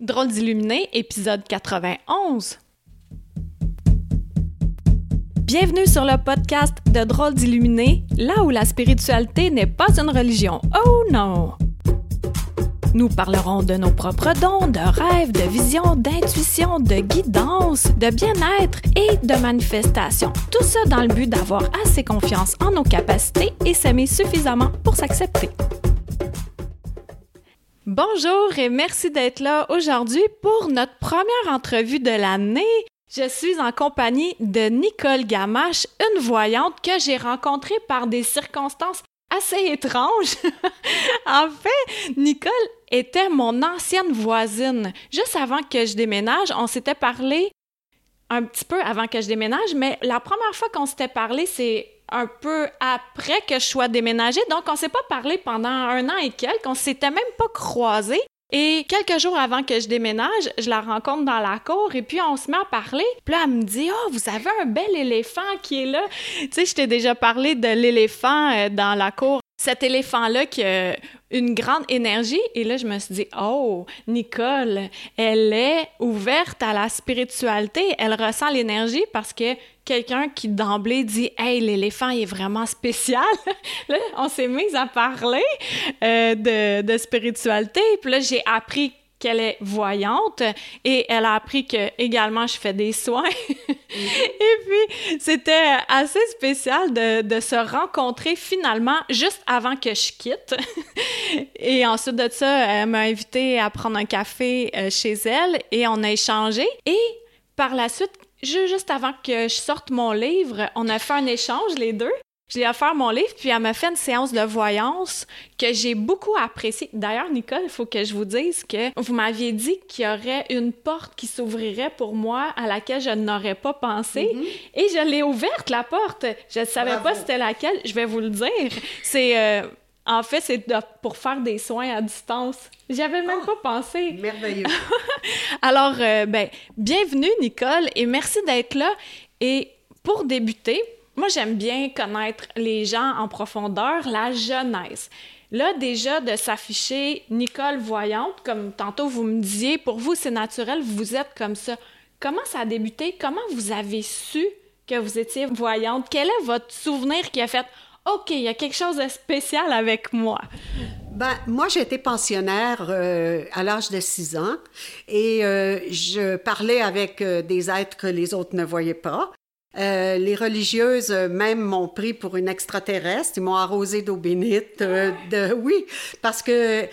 Drôle d'illuminé, épisode 91. Bienvenue sur le podcast de Drôle d'illuminé, là où la spiritualité n'est pas une religion. Oh non! Nous parlerons de nos propres dons, de rêves, de visions, d'intuition, de guidance, de bien-être et de manifestation. Tout ça dans le but d'avoir assez confiance en nos capacités et s'aimer suffisamment pour s'accepter. Bonjour et merci d'être là aujourd'hui pour notre première entrevue de l'année. Je suis en compagnie de Nicole Gamache, une voyante que j'ai rencontrée par des circonstances assez étranges. en fait, Nicole était mon ancienne voisine. Juste avant que je déménage, on s'était parlé un petit peu avant que je déménage, mais la première fois qu'on s'était parlé, c'est un peu après que je sois déménagée. Donc, on s'est pas parlé pendant un an et quelques. On s'était même pas croisés. Et quelques jours avant que je déménage, je la rencontre dans la cour et puis on se met à parler. Puis là, elle me dit Oh, vous avez un bel éléphant qui est là. Tu sais, je t'ai déjà parlé de l'éléphant euh, dans la cour cet éléphant-là qui a une grande énergie. Et là, je me suis dit, oh, Nicole, elle est ouverte à la spiritualité. Elle ressent l'énergie parce que quelqu'un qui d'emblée dit, hey, l'éléphant est vraiment spécial. là, on s'est mis à parler euh, de, de spiritualité. Puis là, j'ai appris qu'elle est voyante et elle a appris que également je fais des soins. et puis c'était assez spécial de, de, se rencontrer finalement juste avant que je quitte. et ensuite de ça, elle m'a invité à prendre un café euh, chez elle et on a échangé. Et par la suite, juste avant que je sorte mon livre, on a fait un échange les deux. Je l'ai offert mon livre, puis elle m'a fait une séance de voyance que j'ai beaucoup appréciée. D'ailleurs, Nicole, il faut que je vous dise que vous m'aviez dit qu'il y aurait une porte qui s'ouvrirait pour moi à laquelle je n'aurais pas pensé. Mm-hmm. Et je l'ai ouverte, la porte. Je ne savais pas c'était laquelle. Je vais vous le dire. C'est... Euh, en fait, c'est pour faire des soins à distance. J'avais même oh, pas pensé. Merveilleux. Alors, euh, ben, bienvenue, Nicole, et merci d'être là. Et pour débuter, moi, j'aime bien connaître les gens en profondeur, la jeunesse. Là, déjà, de s'afficher Nicole voyante, comme tantôt vous me disiez, pour vous, c'est naturel, vous êtes comme ça. Comment ça a débuté? Comment vous avez su que vous étiez voyante? Quel est votre souvenir qui a fait OK, il y a quelque chose de spécial avec moi? Ben, moi, j'étais pensionnaire euh, à l'âge de 6 ans et euh, je parlais avec euh, des êtres que les autres ne voyaient pas. Euh, les religieuses euh, même m'ont pris pour une extraterrestre. Ils m'ont arrosé d'eau bénite. Euh, oui, parce que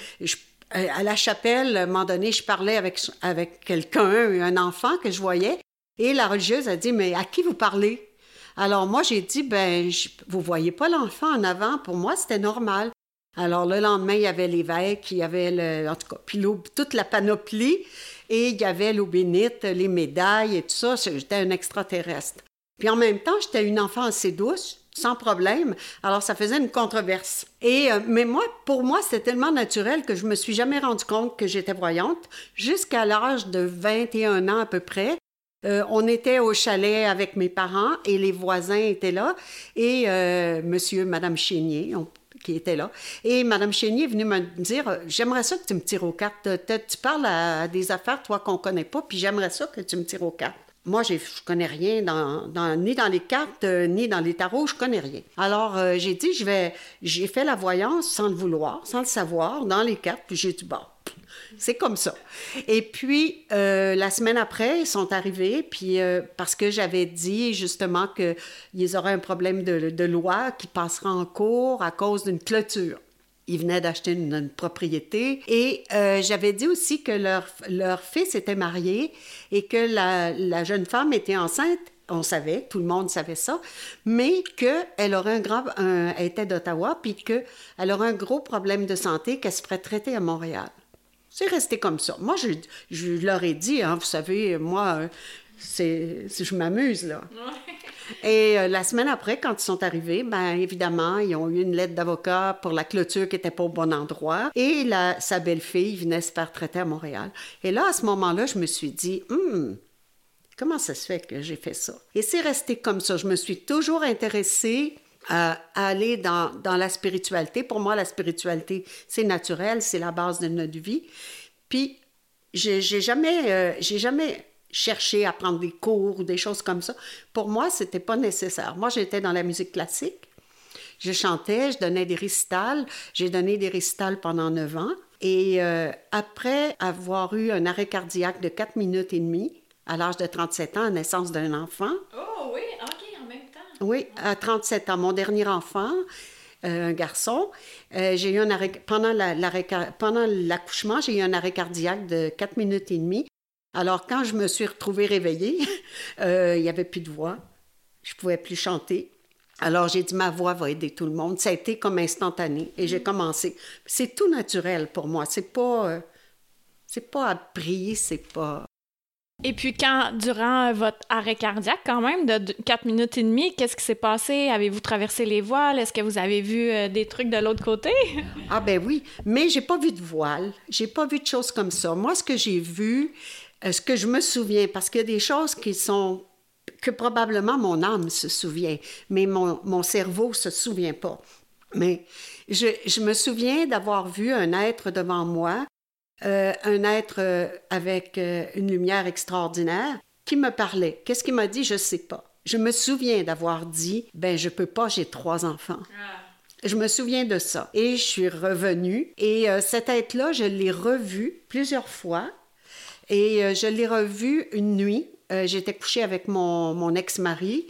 à la chapelle, à un moment donné, je parlais avec, avec quelqu'un, un enfant que je voyais, et la religieuse a dit, mais à qui vous parlez? Alors moi, j'ai dit, ben, vous voyez pas l'enfant en avant. Pour moi, c'était normal. Alors le lendemain, il y avait l'évêque, il y avait le, en tout cas, puis toute la panoplie, et il y avait l'eau bénite, les médailles et tout ça. J'étais un extraterrestre. Puis en même temps, j'étais une enfant assez douce, sans problème. Alors, ça faisait une controverse. Et, euh, mais moi, pour moi, c'était tellement naturel que je me suis jamais rendu compte que j'étais voyante jusqu'à l'âge de 21 ans à peu près. Euh, on était au chalet avec mes parents et les voisins étaient là et euh, monsieur, madame Chénier, qui était là. Et Madame Chénier est venue me dire J'aimerais ça que tu me tires aux cartes. Tu parles à, des affaires, toi, qu'on connaît pas, puis j'aimerais ça que tu me tires aux cartes. Moi, je connais rien dans, ni dans les cartes, euh, ni dans les tarots, je connais rien. Alors, euh, j'ai dit, je vais, j'ai fait la voyance sans le vouloir, sans le savoir, dans les cartes, puis j'ai dit, bon, c'est comme ça. Et puis, euh, la semaine après, ils sont arrivés, puis parce que j'avais dit justement qu'ils auraient un problème de, de loi qui passera en cours à cause d'une clôture. Ils venaient d'acheter une, propriété. Et euh, j'avais dit aussi que leur, leur fils était marié et que la, la jeune femme était enceinte on savait, tout le monde savait ça, mais qu'elle aurait un grand, elle était d'Ottawa, puis qu'elle aurait un gros problème de santé qu'elle se ferait traiter à Montréal. C'est resté comme ça. Moi, je, je leur ai dit, hein, vous savez, moi, c'est, je m'amuse, là. Et euh, la semaine après, quand ils sont arrivés, ben évidemment, ils ont eu une lettre d'avocat pour la clôture qui n'était pas au bon endroit. Et la, sa belle-fille venait se faire traiter à Montréal. Et là, à ce moment-là, je me suis dit, hum, comment ça se fait que j'ai fait ça? Et c'est resté comme ça. Je me suis toujours intéressée à, aller dans, dans la spiritualité. Pour moi, la spiritualité, c'est naturel, c'est la base de notre vie. Puis, j'ai jamais, euh, j'ai jamais cherché à prendre des cours ou des choses comme ça. Pour moi, c'était pas nécessaire. Moi, j'étais dans la musique classique. Je chantais, je donnais des récitals. J'ai donné des récitals pendant neuf ans. Et euh, après avoir eu un arrêt cardiaque de 4 minutes et demie, à l'âge de 37 ans, à naissance d'un enfant. Oh oui, OK, en même temps. Oui, à 37 ans, mon dernier enfant, euh, un garçon, euh, j'ai eu un arrêt, pendant, pendant l'accouchement, j'ai eu un arrêt cardiaque de 4 minutes et demie. Alors, quand je me suis retrouvée réveillée, il n'y avait plus de voix. Je ne pouvais plus chanter. Alors j'ai dit, ma voix va aider tout le monde. Ça a été comme instantané et j'ai mm. commencé. C'est tout naturel pour moi. C'est pas, euh, c'est pas appris, c'est pas. Et puis quand, durant votre arrêt cardiaque, quand même, de 4 minutes et demie, qu'est-ce qui s'est passé? Avez-vous traversé les voiles? Est-ce que vous avez vu euh, des trucs de l'autre côté? ah ben oui, mais j'ai pas vu de voile. J'ai pas vu de choses comme ça. Moi, ce que j'ai vu, euh, ce que je me souviens, parce qu'il y a des choses qui sont que probablement mon âme se souvient, mais mon, mon cerveau ne se souvient pas. Mais je, je me souviens d'avoir vu un être devant moi, euh, un être euh, avec euh, une lumière extraordinaire, qui me parlait. Qu'est-ce qu'il m'a dit? Je ne sais pas. Je me souviens d'avoir dit, ben je peux pas, j'ai trois enfants. Ah. Je me souviens de ça. Et je suis revenue. Et cet être-là, je l'ai revu plusieurs fois. Et je l'ai revu une nuit euh, j'étais couchée avec mon, mon ex-mari,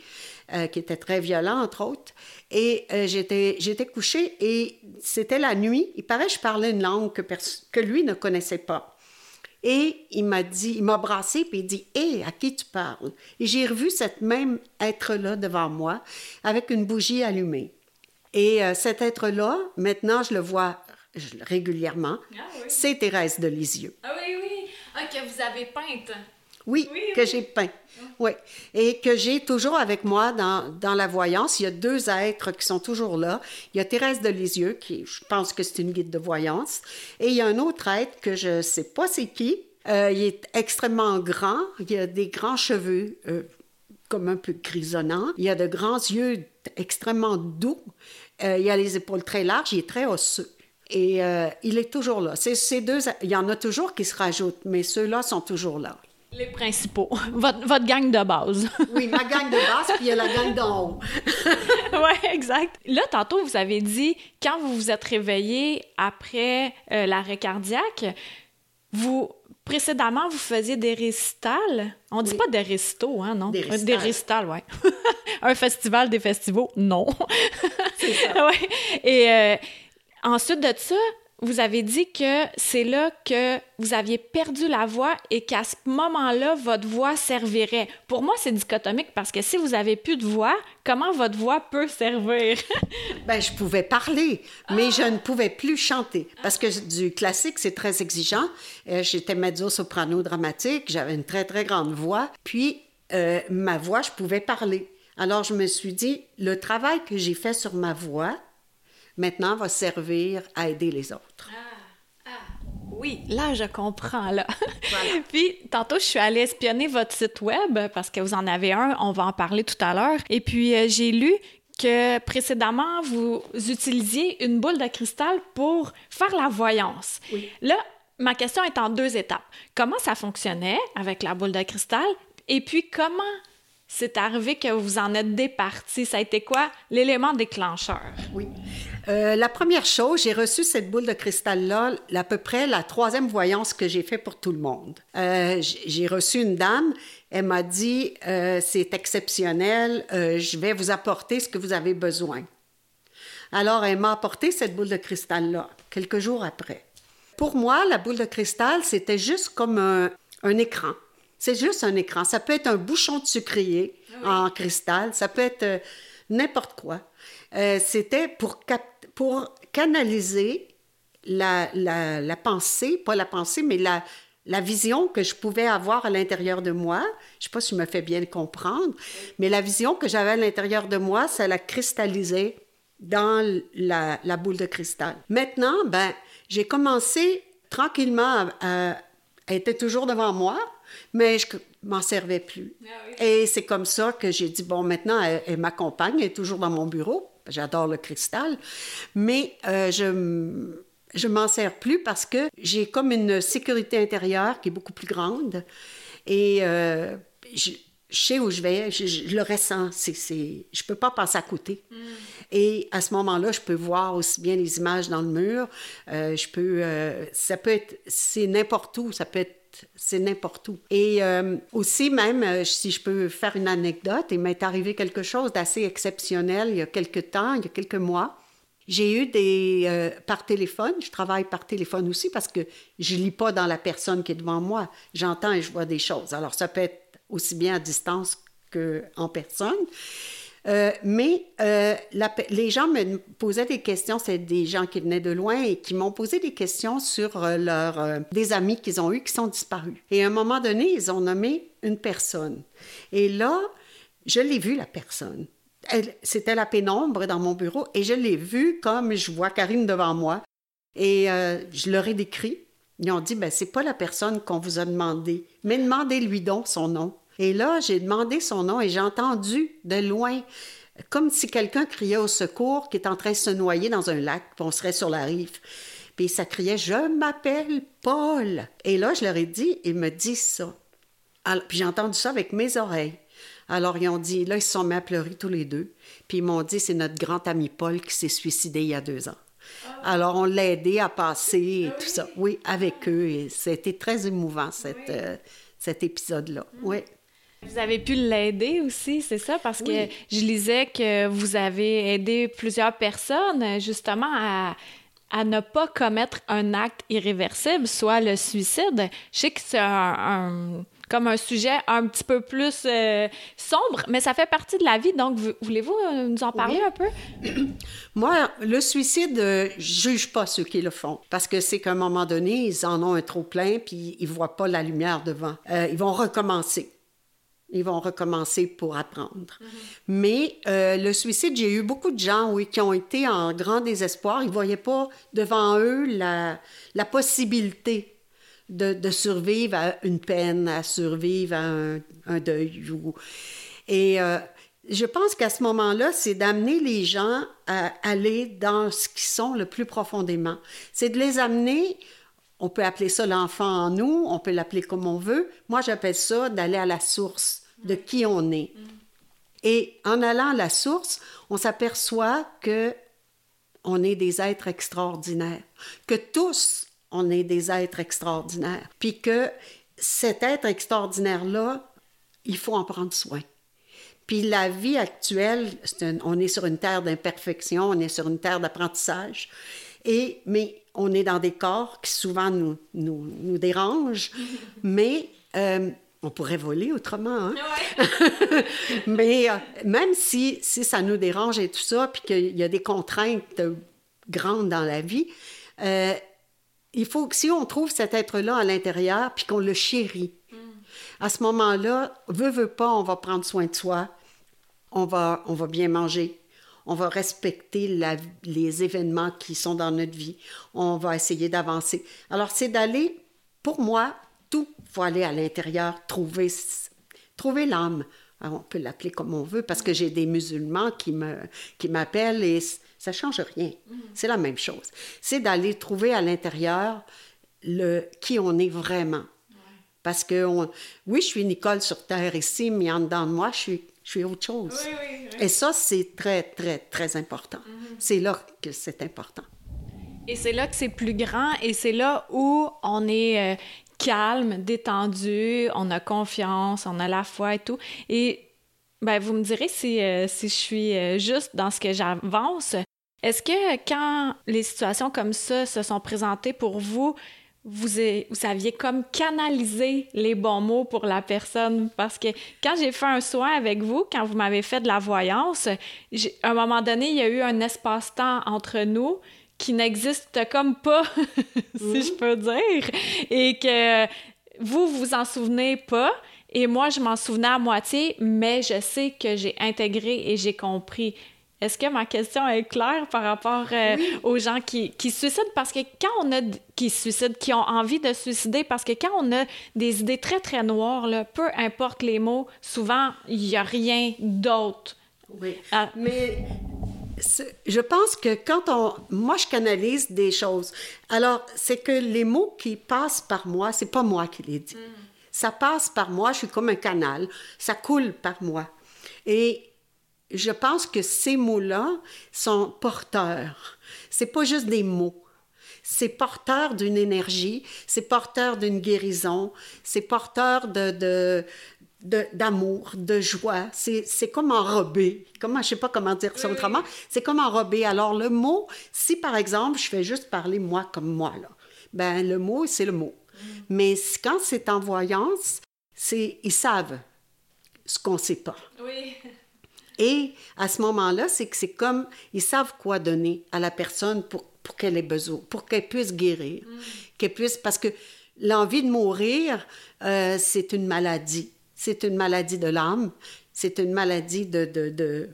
euh, qui était très violent, entre autres. Et euh, j'étais, couchée et c'était la nuit. Il paraît que je parlais une langue que, que lui ne connaissait pas. Et il m'a dit, il m'a brassé puis il dit Hé, à qui tu parles? Et j'ai revu cette même être-là devant moi avec une bougie allumée. Et cet être-là, maintenant, je le vois régulièrement. Ah C'est Thérèse de Lisieux. Ah oui, oui. Ah, que vous avez peinte. Oui, que j'ai peint. Oui. Et que j'ai toujours avec moi dans, dans, la voyance. Il y a deux êtres qui sont toujours là. Il y a Thérèse de Lisieux, qui je pense que c'est une guide de voyance. Et il y a un autre être que je ne sais pas c'est qui. Euh, il est extrêmement grand. Il a des grands cheveux euh, comme un peu grisonnants. Il a de grands yeux extrêmement doux. Euh, il a les épaules très larges. Il est très osseux. Et il est toujours là. Ces deux, il y en a toujours qui se rajoutent, mais ceux-là sont toujours là. Les principaux. Votre, votre, gang de base. oui, ma gang de base, puis il y a la gang d'en haut. oui, exact. Là, tantôt, vous avez dit, quand vous vous êtes réveillé après euh, l'arrêt cardiaque, vous, précédemment, vous faisiez des récitals. On dit pas des récitos, hein, non? Des récitals. Des récitals, oui. Un festival des festivals, non. C'est ça. ouais. Et euh, ensuite de ça, vous avez dit que c'est là que vous aviez perdu la voix et qu'à ce moment-là, votre voix servirait. Pour moi, c'est dichotomique parce que si vous avez plus de voix, comment votre voix peut servir? ben, je pouvais parler, mais je ne pouvais plus chanter parce que du classique, c'est très exigeant. Euh, j'étais mezzo-soprano dramatique, j'avais une très, très grande voix. Puis, euh, ma voix, je pouvais parler. Alors, je me suis dit, le travail que j'ai fait sur ma voix, maintenant va servir à aider les autres. Ah, ah. Oui, là, je comprends, là. puis, tantôt, je suis allée espionner votre site web parce que vous en avez un, on va en parler tout à l'heure. Et puis, euh, j'ai lu que précédemment, vous utilisiez une boule de cristal pour faire la voyance. Oui. Là, ma question est en deux étapes. Comment ça fonctionnait avec la boule de cristal? Et puis, comment c'est arrivé que vous en êtes départi? Ça a été quoi? L'élément déclencheur? Oui. Euh, la première chose, j'ai reçu cette boule de cristal-là, à peu près la troisième voyance que j'ai fait pour tout le monde. Euh, j'ai reçu une dame, elle m'a dit euh, C'est exceptionnel, je vais vous apporter ce que vous avez besoin. Alors, elle m'a apporté cette boule de cristal-là, quelques jours après. Pour moi, la boule de cristal, c'était juste comme un écran. C'est juste un écran. Ça peut être un bouchon de sucrier en cristal, ça peut être euh, n'importe quoi. Euh, c'était pour, pour canaliser la, la, pensée, pas la pensée, mais la, la vision que je pouvais avoir à l'intérieur de moi. Je ne sais pas si je me fais bien comprendre, mais la vision que j'avais à l'intérieur de moi, ça la cristallisait dans la, la boule de cristal. Maintenant, ben, j'ai commencé tranquillement à, elle était toujours devant moi, mais je m'en servais plus. Ah Et c'est comme ça que j'ai dit, bon, maintenant, elle, m'accompagne, elle est toujours dans mon bureau. J'adore le cristal. Mais euh, je, je m'en sers plus parce que j'ai comme une sécurité intérieure qui est beaucoup plus grande. Et euh, je, sais où je vais, je, le ressens. C'est, c'est, je peux pas passer à côté. Mm. Et à ce moment-là, je peux voir aussi bien les images dans le mur. Euh, je peux, euh, ça peut être, c'est n'importe où. Ça peut être c'est n'importe où. Et euh, aussi, même, si je peux faire une anecdote, il m'est arrivé quelque chose d'assez exceptionnel il y a quelques temps, il y a quelques mois. J'ai eu des... par téléphone, je travaille par téléphone aussi parce que je lis pas dans la personne qui est devant moi. J'entends et je vois des choses. Alors, ça peut être aussi bien à distance qu'en personne. Euh, mais euh, les gens me posaient des questions, c'est des gens qui venaient de loin et qui m'ont posé des questions sur euh, leur, des amis qu'ils ont eus qui sont disparus. Et à un moment donné, ils ont nommé une personne. Et là, je l'ai vue, la personne. C'était la pénombre dans mon bureau et je l'ai vue comme je vois Karine devant moi. Et je leur ai décrit. Ils ont dit, ben, c'est pas la personne qu'on vous a demandé, mais demandez-lui donc son nom. Et là, j'ai demandé son nom et j'ai entendu de loin, comme si quelqu'un criait au secours qui est en train de se noyer dans un lac, puis on serait sur la rive. Puis ça criait Je m'appelle Paul. Et là, je leur ai dit Ils me disent ça. Alors, puis j'ai entendu ça avec mes oreilles. Alors, ils ont dit Là, ils se sont mis à pleurer tous les deux. Puis ils m'ont dit C'est notre grand ami Paul qui s'est suicidé il y a deux ans. Alors, on l'a aidé à passer et tout ça. Oui, avec eux. Et c'était très émouvant, cette, euh, cet épisode-là. Oui. Vous avez pu l'aider aussi, c'est ça? Parce que je lisais que vous avez aidé plusieurs personnes justement à, à ne pas commettre un acte irréversible, soit le suicide. Je sais que c'est un, comme un sujet un petit peu plus euh, sombre, mais ça fait partie de la vie. Donc, voulez-vous euh, nous en parler un peu? Moi, le suicide, euh, je juge pas ceux qui le font, parce que c'est qu'à un moment donné, ils en ont un trop plein, puis ils voient pas la lumière devant. ils vont recommencer. Ils vont recommencer pour apprendre. Mhm. Mais euh, le suicide, j'ai eu beaucoup de gens, oui, qui ont été en grand désespoir. Ils ne voyaient pas devant eux la, la possibilité de, de, survivre à une peine, à survivre à un, deuil. Et euh, je pense qu'à ce moment-là, c'est d'amener les gens à aller dans ce qu'ils sont le plus profondément. C'est de les amener on peut appeler ça l'enfant en nous, on peut l'appeler comme on veut. Moi, j'appelle ça d'aller à la source de qui on est. Et en allant à la source, on s'aperçoit que on est des êtres extraordinaires, que tous on est des êtres extraordinaires, puis que cet être extraordinaire-là, il faut en prendre soin. Puis la vie actuelle, on est sur une terre d'imperfection, on est sur une terre d'apprentissage, et mais on est dans des corps qui souvent nous, nous, dérangent, mais euh, on pourrait voler autrement. Hein? Mais euh, même si, si ça nous dérange et tout ça, puis qu'il y a des contraintes grandes dans la vie, euh, il faut que si on trouve cet être-là à l'intérieur, puis qu'on le chérit, mm. à ce moment-là, veut, veut pas, on va prendre soin de soi, on va, on va bien manger, on va respecter les événements qui sont dans notre vie, on va essayer d'avancer. Alors, c'est d'aller, pour moi, faut aller à l'intérieur, trouver, trouver l'âme. on peut l'appeler comme on veut parce que j'ai des musulmans qui me qui m'appellent et ça change rien. Mm-hmm. C'est la même chose. C'est d'aller trouver à l'intérieur le qui on est vraiment. Parce que oui, je suis Nicole sur terre ici, mais en dedans de moi, je suis je suis autre chose. et ça, c'est très, très, très important. Mm-hmm. C'est là que c'est important. Et c'est là que c'est plus grand et c'est là où on est euh, calme, détendu, on a confiance, on a la foi et tout. Et ben, vous me direz si, euh, si je suis euh, juste dans ce que j'avance. Est-ce que quand les situations comme ça se sont présentées pour vous, vous, vous saviez comme canaliser les bons mots pour la personne? Parce que quand j'ai fait un soin avec vous, quand vous m'avez fait de la voyance, à un moment donné, il y a eu un espace-temps entre nous qui n'existe comme pas, si je peux dire, et que vous vous en souvenez pas. Et moi, je m'en souvenais à moitié, mais je sais que j'ai intégré et j'ai compris. Est-ce que ma question est claire par rapport euh, aux gens qui, qui suicident? Parce que quand on a qui suicident, qui ont envie de suicider, parce que quand on a des idées très, très noires, là, peu importe les mots, souvent, il n'y a rien d'autre. Oui. Ah. Mais je pense que quand on. Moi, je canalise des choses. Alors, c'est que les mots qui passent par moi, c'est pas moi qui les dis. Ça passe par moi, je suis comme un canal. Ça coule par moi. Et je pense que ces mots-là sont porteurs. C'est pas juste des mots. C'est porteur d'une énergie, c'est porteur d'une guérison, c'est porteur de, de, d'amour, de, joie. C'est comme enrobé. Comment, je sais pas comment dire ça autrement. C'est comme enrobé. Alors, le mot, si par exemple, je fais juste parler moi comme moi, là, ben le mot, c'est le mot. Mm. Mais quand c'est en voyance, c'est ils savent ce qu'on sait pas. Oui. Et à ce moment-là, c'est que c'est comme ils savent quoi donner à la personne pour, pour qu'elle ait besoin, pour qu'elle puisse guérir, mm. qu'elle puisse parce que l'envie de mourir, euh, c'est une maladie c'est une maladie de l'âme, c'est une maladie de, de, de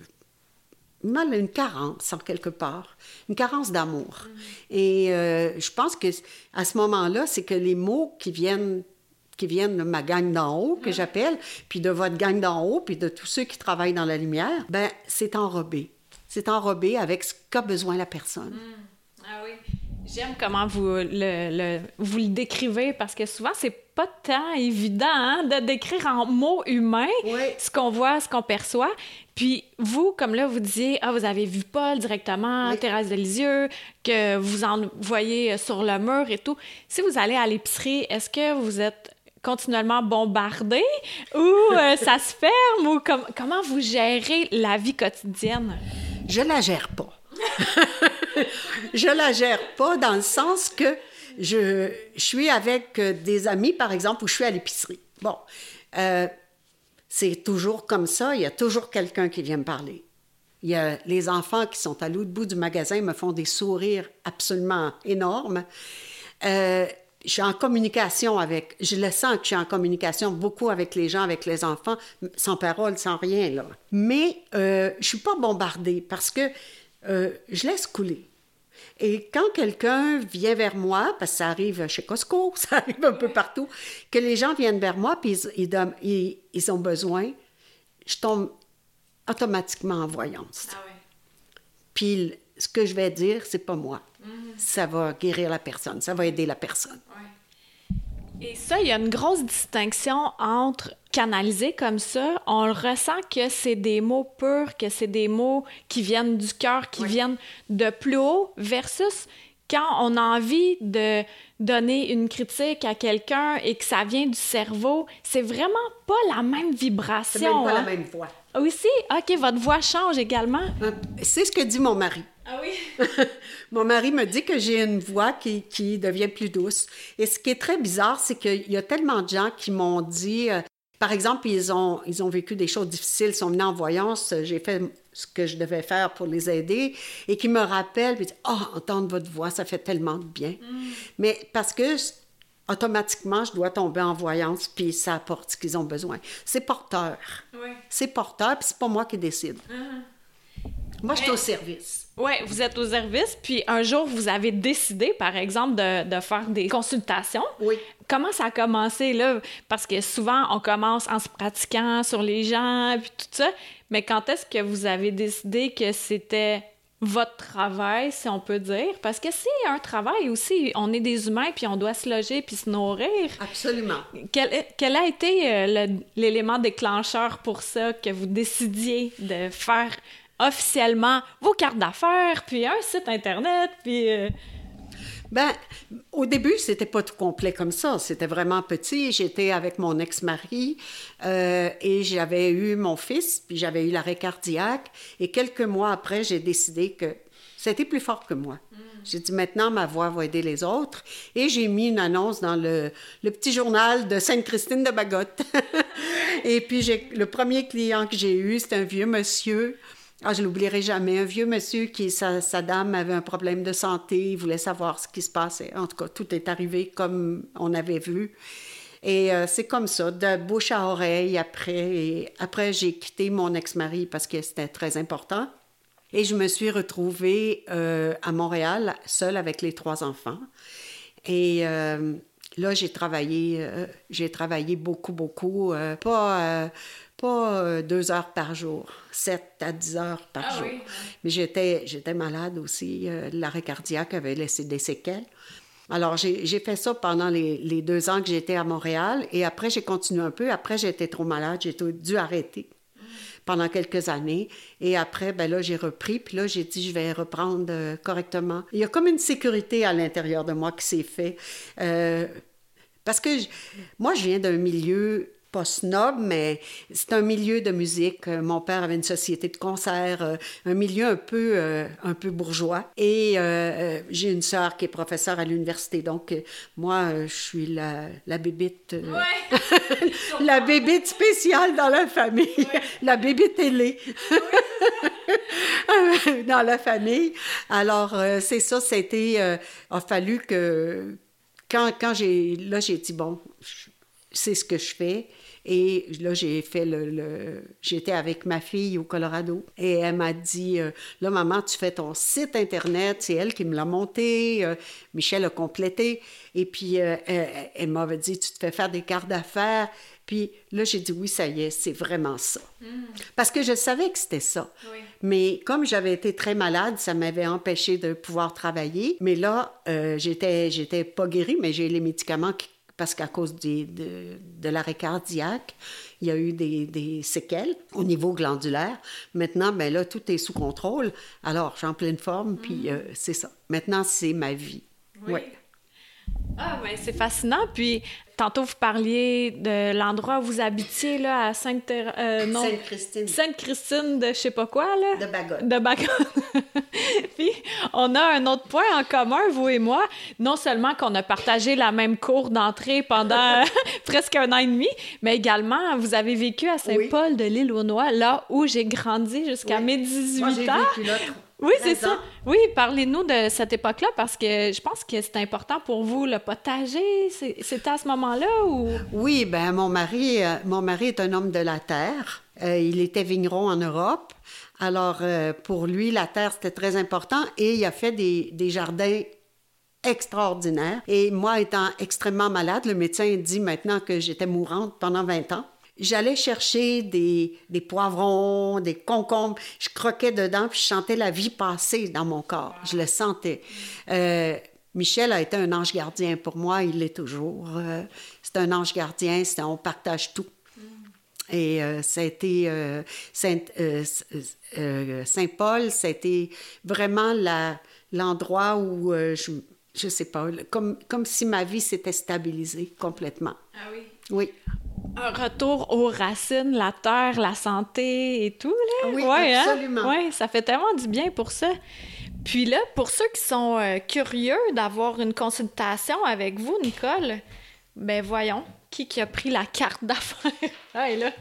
mal une carence en quelque part, une carence d'amour. Mm. Et euh, je pense que à ce moment-là, c'est que les mots qui viennent qui viennent de ma gang d'en haut, que mm. j'appelle, puis de votre gang d'en haut, puis de tous ceux qui travaillent dans la lumière, ben c'est enrobé. C'est enrobé avec ce qu'a besoin la personne. Mm. Ah oui. J'aime comment vous le, vous le décrivez parce que souvent, c'est pas tant évident hein, de décrire en mots humains ce qu'on voit, ce qu'on perçoit. Puis vous, comme là, vous disiez, ah, vous avez vu Paul directement, Thérèse de Lisieux, que vous en voyez sur le mur et tout. Si vous allez à l'épicerie, est-ce que vous êtes continuellement bombardé ou euh, ça se ferme ou comment vous gérez la vie quotidienne? Je la gère pas. je la gère pas dans le sens que je, suis avec euh, des amis, par exemple, où je suis à l'épicerie. Bon, euh, c'est toujours comme ça. Il y a toujours quelqu'un qui vient me parler. Il y a les enfants qui sont à l'autre bout du magasin me font des sourires absolument énormes. Euh, je suis en communication avec, je le sens que je suis en communication beaucoup avec les gens, avec les enfants, sans parole, sans rien, là. Mais euh, je suis pas bombardée parce que euh, je laisse couler. Et quand quelqu'un vient vers moi, parce que ça arrive chez Costco, ça arrive un peu partout, que les gens viennent vers moi puis ils, ils, ont besoin, je tombe automatiquement en voyance. Ah puis ce que je vais dire, c'est pas moi. Mm-hmm. Ça va guérir la personne, ça va aider la personne. Et ça, il y a une grosse distinction entre comme ça, on le ressent que c'est des mots purs, que c'est des mots qui viennent du cœur, qui viennent de plus haut, versus quand on a envie de donner une critique à quelqu'un et que ça vient du cerveau, c'est vraiment pas la même vibration. C'est même pas la hein. même voix. Aussi? OK, votre voix change également. Euh, c'est ce que dit mon mari. Ah oui? Mon mari me dit que j'ai une voix qui, qui, devient plus douce. Et ce qui est très bizarre, c'est qu'il y a tellement de gens qui m'ont dit, euh, par exemple, ils ont, ils ont vécu des choses difficiles, ils sont venus en voyance, j'ai fait ce que je devais faire pour les aider, et qui me rappellent, puis disent, oh, entendre votre voix, ça fait tellement de bien. Mm. Mais parce que automatiquement, je dois tomber en voyance, puis ça apporte ce qu'ils ont besoin. C'est porteur. Oui. C'est porteur, puis c'est pas moi qui décide. Uh-huh. Moi, je suis au service. Oui, vous êtes au service, puis un jour, vous avez décidé, par exemple, de, de, faire des consultations. Oui. Comment ça a commencé, là? Parce que souvent, on commence en se pratiquant sur les gens, puis tout ça. Mais quand est-ce que vous avez décidé que c'était votre travail, si on peut dire? Parce que c'est un travail aussi. On est des humains, puis on doit se loger, puis se nourrir. Absolument. Quel, quel a été euh, l'élément déclencheur pour ça, que vous décidiez de faire officiellement vos cartes d'affaires, puis un site Internet, puis... Euh, ben, au début, c'était pas tout complet comme ça. C'était vraiment petit. J'étais avec mon ex-mari euh, et j'avais eu mon fils, puis j'avais eu l'arrêt cardiaque. Et quelques mois après, j'ai décidé que c'était plus fort que moi. Mm. J'ai dit maintenant, ma voix va aider les autres. Et j'ai mis une annonce dans le, le petit journal de Sainte-Christine de Bagotte. et puis, le premier client que j'ai eu, c'était un vieux monsieur ah, je l'oublierai jamais. Un vieux monsieur qui, sa, dame avait un problème de santé, il voulait savoir ce qui se passait. En tout cas, tout est arrivé comme on avait vu. Et euh, c'est comme ça, de bouche à oreille après. Après, j'ai quitté mon ex-mari parce que c'était très important. Et je me suis retrouvée euh, à Montréal, seule avec les trois enfants. Et euh, là, j'ai travaillé, j'ai travaillé beaucoup, beaucoup. pas pas euh, deux heures par jour, sept à dix heures par Ah jour. oui. Mais j'étais, j'étais malade aussi. euh, L'arrêt cardiaque avait laissé des séquelles. Alors, j'ai j'ai fait ça pendant les, les deux ans que j'étais à Montréal. Et après, j'ai continué un peu. Après, j'étais trop malade. J'ai dû arrêter pendant quelques années. Et après, ben là, j'ai repris. Puis là, j'ai dit, je vais reprendre euh, correctement. Il y a comme une sécurité à l'intérieur de moi qui s'est fait. Euh, parce que je- moi, je viens d'un milieu pas snob, mais c'est un milieu de musique. Euh, Mon père avait une société de concert, euh, un milieu un peu, euh, un peu bourgeois. Et euh, j'ai une sœur qui est professeure à l'université. Donc, moi, je suis la, la bébite... Ouais. la bébite spéciale dans la famille, la bébite télé dans la famille. Alors, c'est ça, c'était, euh, a fallu que, quand, quand j'ai, là, j'ai dit, bon, c'est ce que je fais. Et là, j'ai fait le, le- J'étais avec ma fille au Colorado et elle m'a dit euh, Là, maman, tu fais ton site Internet. C'est elle qui me l'a monté. euh, Michel a complété. Et puis, euh, elle, elle m'avait dit Tu te fais faire des cartes d'affaires. Puis là, j'ai dit Oui, ça y est, c'est vraiment ça. Parce que je savais que c'était ça. Oui. Mais comme j'avais été très malade, ça m'avait empêché de pouvoir travailler. Mais là, euh, j'étais, j'étais pas guérie, mais j'ai les médicaments qui- parce qu'à cause des- de, de l'arrêt cardiaque, il y a eu des, des séquelles au niveau glandulaire. Maintenant, ben là, tout est sous contrôle. Alors, je suis en pleine forme, puis euh, c'est ça. Maintenant, c'est ma vie. Oui. Ouais. Ah, ben c'est fascinant. Puis, tantôt, vous parliez de l'endroit où vous habitiez, là, à Sainte... euh, non, Sainte-Christine Sainte-Christine de je sais pas quoi, là. de Bagotte. De Bagotte. Puis, on a un autre point en commun, vous et moi. Non seulement qu'on a partagé la même cour d'entrée pendant presque un an et demi, mais également, vous avez vécu à Saint-Paul de l'île aux Noix, là où j'ai grandi jusqu'à Oui. mes 18 Moi, ans. vécu là Oui, c'est 13 ça. Oui, parlez-nous de cette époque-là parce que je pense que c'est important pour vous, le potager. C'est- C'était à ce moment-là ou? Oui, ben mon mari, euh, mon mari est un homme de la terre. Euh, il était vigneron en Europe. Alors, euh, pour lui, la terre, c'était très important et il a fait des, des jardins extraordinaires. Et moi, étant extrêmement malade, le médecin dit maintenant que j'étais mourante pendant 20 ans. J'allais chercher des, poivrons, des concombres. Je croquais dedans, puis je sentais la vie passer dans mon corps. Je le sentais. Euh, Michel a été un ange gardien pour moi, il l'est toujours. Euh, c'est un ange gardien, on partage tout. Et euh, ça a été euh, Saint, a été vraiment l'endroit où je, je sais pas, comme, comme si ma vie s'était stabilisée complètement. Ah oui. Oui. Un retour aux racines, la terre, la santé et tout, là. Oui, Ouais, hein? absolument. Ouais, ça fait tellement du bien pour ça. Puis là, pour ceux qui sont euh, curieux d'avoir une consultation avec vous, Nicole, ben voyons, qui qui a pris la carte d'affaires? Ah, et là.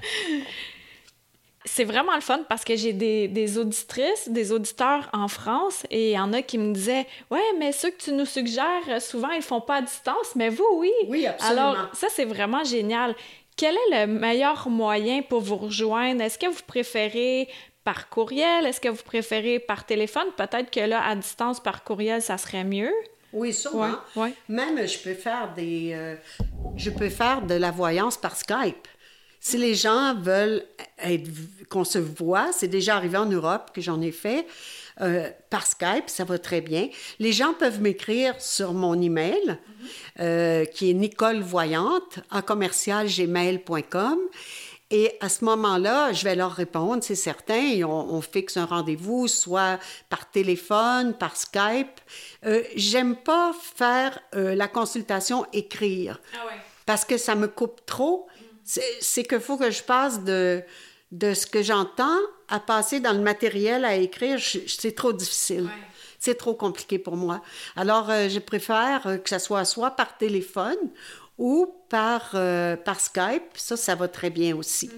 C'est vraiment le fun parce que j'ai des, des auditrices, des auditeurs en France et il y en a qui me disaient Ouais, mais ceux que tu nous suggères, souvent, ils font pas à distance, mais vous, oui. Oui, absolument. Alors, ça, c'est vraiment génial. Quel est le meilleur moyen pour vous rejoindre? Est-ce que vous préférez par courriel? Est-ce que vous préférez par téléphone? Peut-être que là, à distance, par courriel, ça serait mieux. Oui, sûrement. Ouais, ouais. Même, je peux faire des... euh, je peux faire de la voyance par Skype. Si les gens veulent être, qu'on se voit, c'est déjà arrivé en Europe que j'en ai fait, euh, par Skype, ça va très bien. Les gens peuvent m'écrire sur mon email, euh, qui est nicolevoyante, en commercial gmail.com. Et à ce moment-là, je vais leur répondre, c'est certain, et on, on fixe un rendez-vous, soit par téléphone, par Skype. Euh, J'aime pas faire la consultation écrire Ah ouais. parce que ça me coupe trop. C'est qu'il faut que je passe de, de ce que j'entends à passer dans le matériel à écrire. C'est trop difficile. Ouais. C'est trop compliqué pour moi. Alors, euh, je préfère euh, que ça soit soit par téléphone ou par, euh, par Skype. Ça, ça va très bien aussi.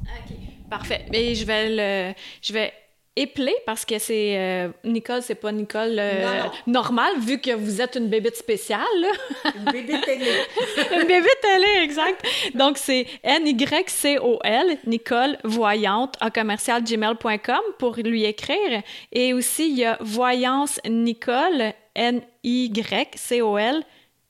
OK. Parfait. Et je vais le. Je vais épeler parce que c'est. euh, Nicole, c'est pas Nicole euh, normale, vu que vous êtes une bébête spéciale, là. Une bébé télé. Une bébé télé, exact. Donc, c'est N-Y-C-O-L, Nicole Voyante, à commercial gmail.com pour lui écrire. Et aussi, il y a Voyance Nicole, N-Y-C-O-L,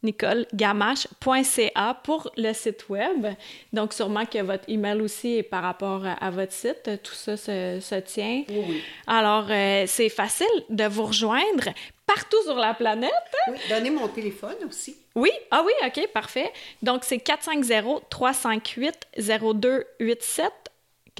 nicolegamache.ca pour le site web. Donc, sûrement que votre email aussi est par rapport à, votre site. Tout ça se, tient. Oui. Alors, euh, c'est facile de vous rejoindre partout sur la planète. Oui, donnez mon téléphone aussi. Oui, ah oui, OK, parfait. Donc, c'est 450-358-0287.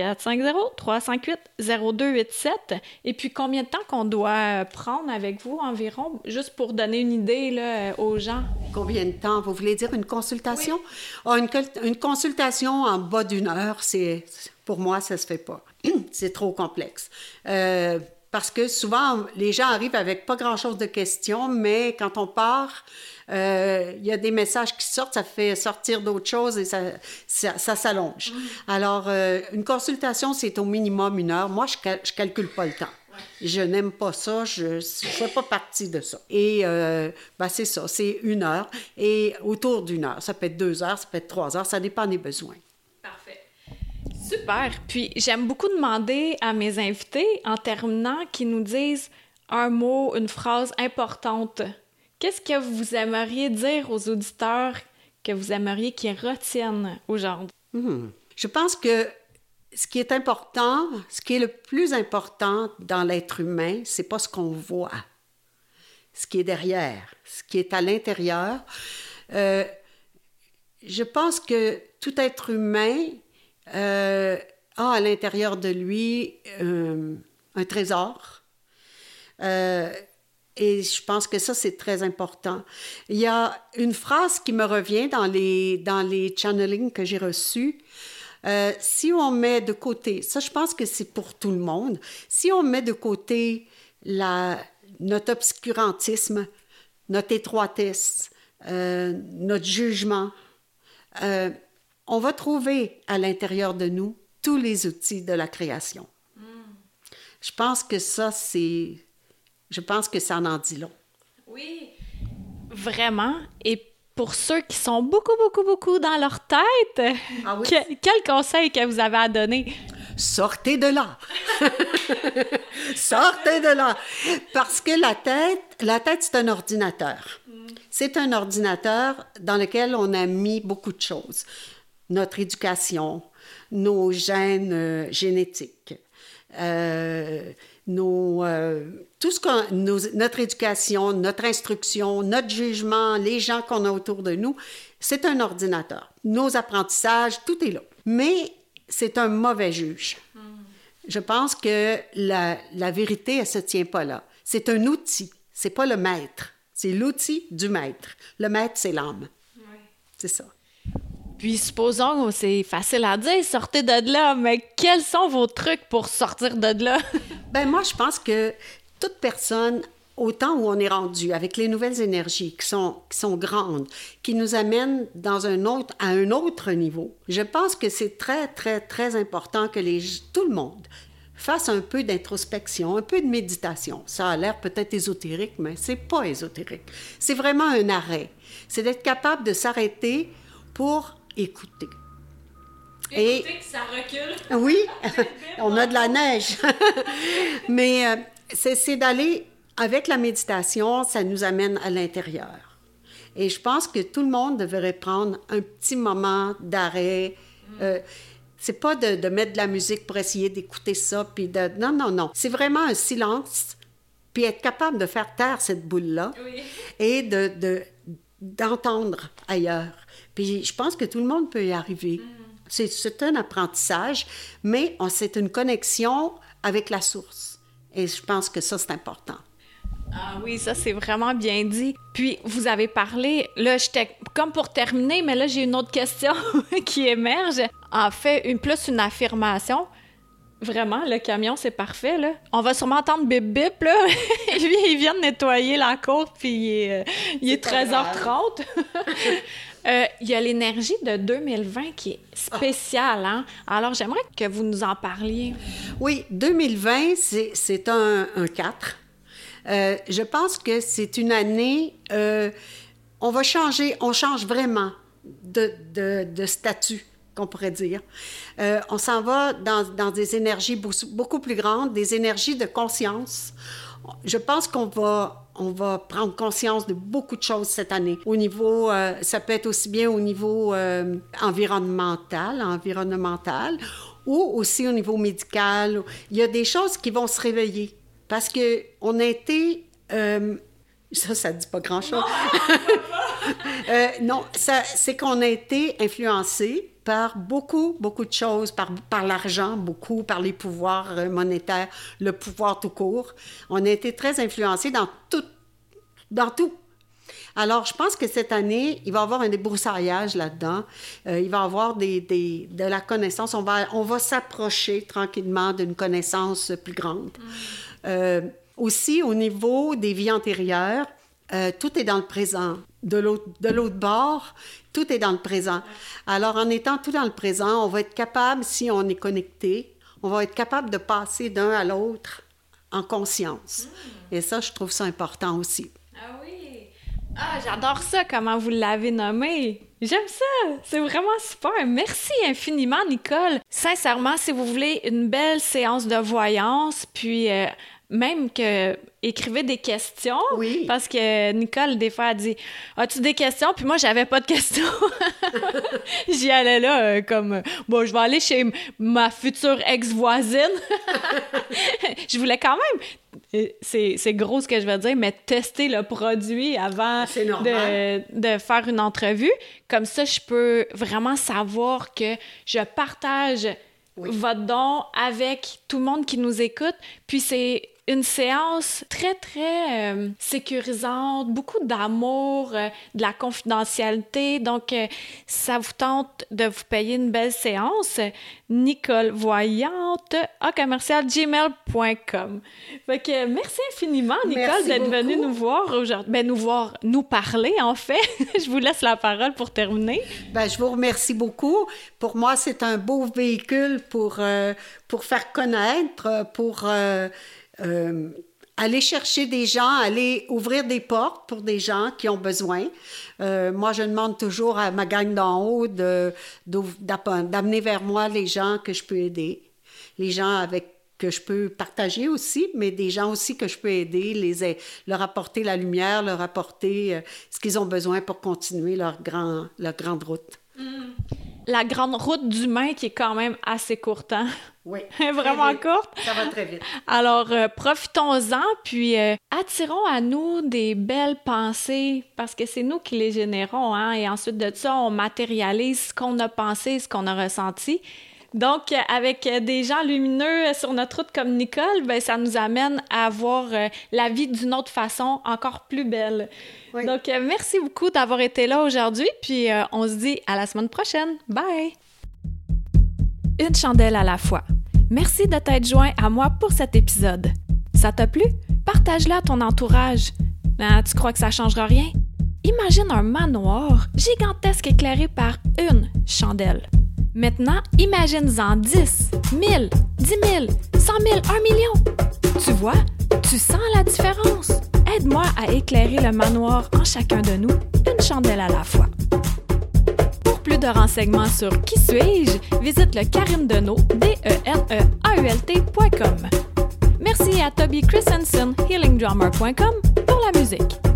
450-358-0287. Et puis, combien de temps qu'on doit prendre avec vous environ, juste pour donner une idée là, aux gens? Combien de temps? Vous voulez dire une consultation? Ah, une, consultation en bas d'une heure, c'est pour moi, ça se fait pas. c'est trop complexe. Euh, parce que souvent, les gens arrivent avec pas grand-chose de questions, mais quand on part, euh, il y a des messages qui sortent, ça fait sortir d'autres choses et ça, ça, s'allonge. Alors, euh, une consultation, c'est au minimum une heure. Moi, je, je calcule pas le temps. Je n'aime pas ça, je ne fais pas partie de ça. Et euh, ben, c'est ça, c'est une heure. Et autour d'une heure, ça peut être deux heures, ça peut être trois heures, ça dépend des besoins. Super. Puis j'aime beaucoup demander à mes invités, en terminant, qu'ils nous disent un mot, une phrase importante Qu'est-ce que vous aimeriez dire aux auditeurs que vous aimeriez qu'ils retiennent aujourd'hui? Hmm. Je pense que ce qui est important, ce qui est le plus important dans l'être humain, c'est pas ce qu'on voit, ce qui est derrière, ce qui est à l'intérieur. Euh, je pense que tout être humain euh, a à l'intérieur de lui euh, un trésor. Et je pense que ça, c'est très important. Il y a une phrase qui me revient dans les, dans les channelings que j'ai reçus. Euh, si on met de côté, ça je pense que c'est pour tout le monde, si on met de côté notre obscurantisme, notre étroitesse, euh, notre jugement, euh, on va trouver à l'intérieur de nous tous les outils de la création. Mm. Je pense que ça, c'est je pense que ça en dit long. Oui, vraiment. Et pour ceux qui sont beaucoup, beaucoup, beaucoup dans leur tête, ah quel conseil que vous avez à donner? Sortez de là. Sortez de là. Parce que la tête, la tête, c'est un ordinateur. C'est un ordinateur dans lequel on a mis beaucoup de choses. Notre éducation, nos gènes euh, génétiques, euh, nos, euh, tout ce qu'on, notre éducation, notre instruction, notre jugement, les gens qu'on a autour de nous, c'est un ordinateur. Nos apprentissages, tout est là. Mais c'est un mauvais juge. Je pense que la, la vérité, elle se tient pas là. C'est un outil. C'est pas le maître. C'est l'outil du maître. Le maître, c'est l'âme. C'est ça. Puis supposons, c'est facile à dire, sortez de là, mais quels sont vos trucs pour sortir de là? ben moi, je pense que toute personne, au temps où on est rendu, avec les nouvelles énergies qui sont, qui sont grandes, qui nous amènent dans un autre, à un autre niveau, je pense que c'est très, très, très important que les, tout le monde fasse un peu d'introspection, un peu de méditation. Ça a l'air peut-être ésotérique, mais c'est pas ésotérique. C'est vraiment un arrêt. C'est d'être capable de s'arrêter pour écouter. Et que ça recule. Oui, on a de la neige. Mais euh, c'est d'aller avec la méditation, ça nous amène à l'intérieur. Et je pense que tout le monde devrait prendre un petit moment d'arrêt. Mm. Euh, c'est pas de, mettre de la musique pour essayer d'écouter ça, puis de... Non, non, non. C'est vraiment un silence, puis être capable de faire taire cette boule-là et de, d'entendre ailleurs. Puis je pense que tout le monde peut y arriver. Mm. C'est un apprentissage, mais c'est une connexion avec la source. Et je pense que ça, c'est important. Ah oui, ça c'est vraiment bien dit. Puis vous avez parlé, là j'étais comme pour terminer, mais là j'ai une autre question qui émerge. En fait, une plus une affirmation. Vraiment, le camion, c'est parfait, là. On va sûrement entendre bip bip, là. Lui, il vient de nettoyer la côte, puis il est, euh, il est 13h30. Euh, il y a l'énergie de 2020 qui est spéciale. Hein? Alors, j'aimerais que vous nous en parliez. Oui, 2020, c'est un, un 4. Euh, je pense que c'est une année, euh, on va changer, on change vraiment de statut qu'on pourrait dire. on s'en va dans, dans, des énergies beaucoup plus grandes, des énergies de conscience. Je pense qu'on va, on va prendre conscience de beaucoup de choses cette année. Au niveau, euh, ça peut être aussi bien au niveau euh, environnemental, environnemental, ou aussi au niveau médical. Il y a des choses qui vont se réveiller parce que on a été euh, ça, ça dit pas grand-chose. euh, non, c'est qu'on a été influencé par beaucoup, beaucoup de choses, par, par l'argent, beaucoup, par les pouvoirs monétaires, le pouvoir tout court. On a été très influencé dans tout, dans tout. Alors, je pense que cette année, il va y avoir un débroussaillage là-dedans. Euh, il va y avoir des, des, de la connaissance. On va, on va s'approcher tranquillement d'une connaissance plus grande. Mm. Euh, aussi, au niveau des vies antérieures, euh, tout est dans le présent. De l'autre bord, tout est dans le présent. Alors, en étant tout dans le présent, on va être capable, si on est connecté, on va être capable de passer d'un à l'autre en conscience. Mm. Et ça, je trouve ça important aussi. Ah oui! Ah, j'adore ça, comment vous l'avez nommé. J'aime ça. C'est vraiment super. Merci infiniment, Nicole. Sincèrement, si vous voulez une belle séance de voyance, puis euh, même que écrivez des questions. Oui. Parce que Nicole, des fois, elle dit As-tu des questions Puis moi, j'avais pas de questions. J'y allais là, euh, comme Bon, je vais aller chez ma future ex-voisine. je voulais quand même. C'est gros ce que je veux dire, mais tester le produit avant de, de, faire une entrevue. Comme ça, je peux vraiment savoir que je partage votre don avec tout le monde qui nous écoute. Puis c'est une séance très, très euh, sécurisante, beaucoup d'amour, euh, de la confidentialité. Donc, euh, ça vous tente de vous payer une belle séance? Nicole Voyante à commercialgmail.com. Fait que merci infiniment, Nicole, d'être venue nous voir aujourd'hui. Ben, nous voir, nous parler, en fait. je vous laisse la parole pour terminer. Ben, je vous remercie beaucoup. Pour moi, c'est un beau véhicule pour, pour faire connaître, pour euh, aller chercher des gens, aller ouvrir des portes pour des gens qui ont besoin. Euh, moi, je demande toujours à ma gang d'en haut d'amener vers moi les gens que je peux aider, les gens avec que je peux partager aussi, mais des gens aussi que je peux aider, les, leur apporter la lumière, leur apporter euh, ce qu'ils ont besoin pour continuer leur, grand, leur grande route. Mm la grande route d'humain qui est quand même assez courte. Hein? Oui. Vraiment courte. Ça va très vite. Alors, euh, profitons-en, puis euh, attirons à nous des belles pensées, parce que c'est nous qui les générons, hein? et ensuite de ça, on matérialise ce qu'on a pensé, ce qu'on a ressenti. Donc, avec des gens lumineux sur notre route comme Nicole, ben, ça nous amène à voir euh, la vie d'une autre façon, encore plus belle. Donc, euh, merci beaucoup d'avoir été là aujourd'hui, puis euh, on se dit à la semaine prochaine. Bye! Une chandelle à la fois. Merci de t'être joint à moi pour cet épisode. Ça t'a plu? Partage-le à ton entourage. Ben, tu crois que ça changera rien? Imagine un manoir gigantesque éclairé par une chandelle. Maintenant, imagine-en 10, 1000, 10 000, 100 000, 1 million. Tu vois, tu sens la différence. Aide-moi à éclairer le manoir en chacun de nous, une chandelle à la fois. Pour plus de renseignements sur Qui suis-je, visite le carimdenault, d e n e a u l Merci à Toby Christensen, healingdrummer.com, pour la musique.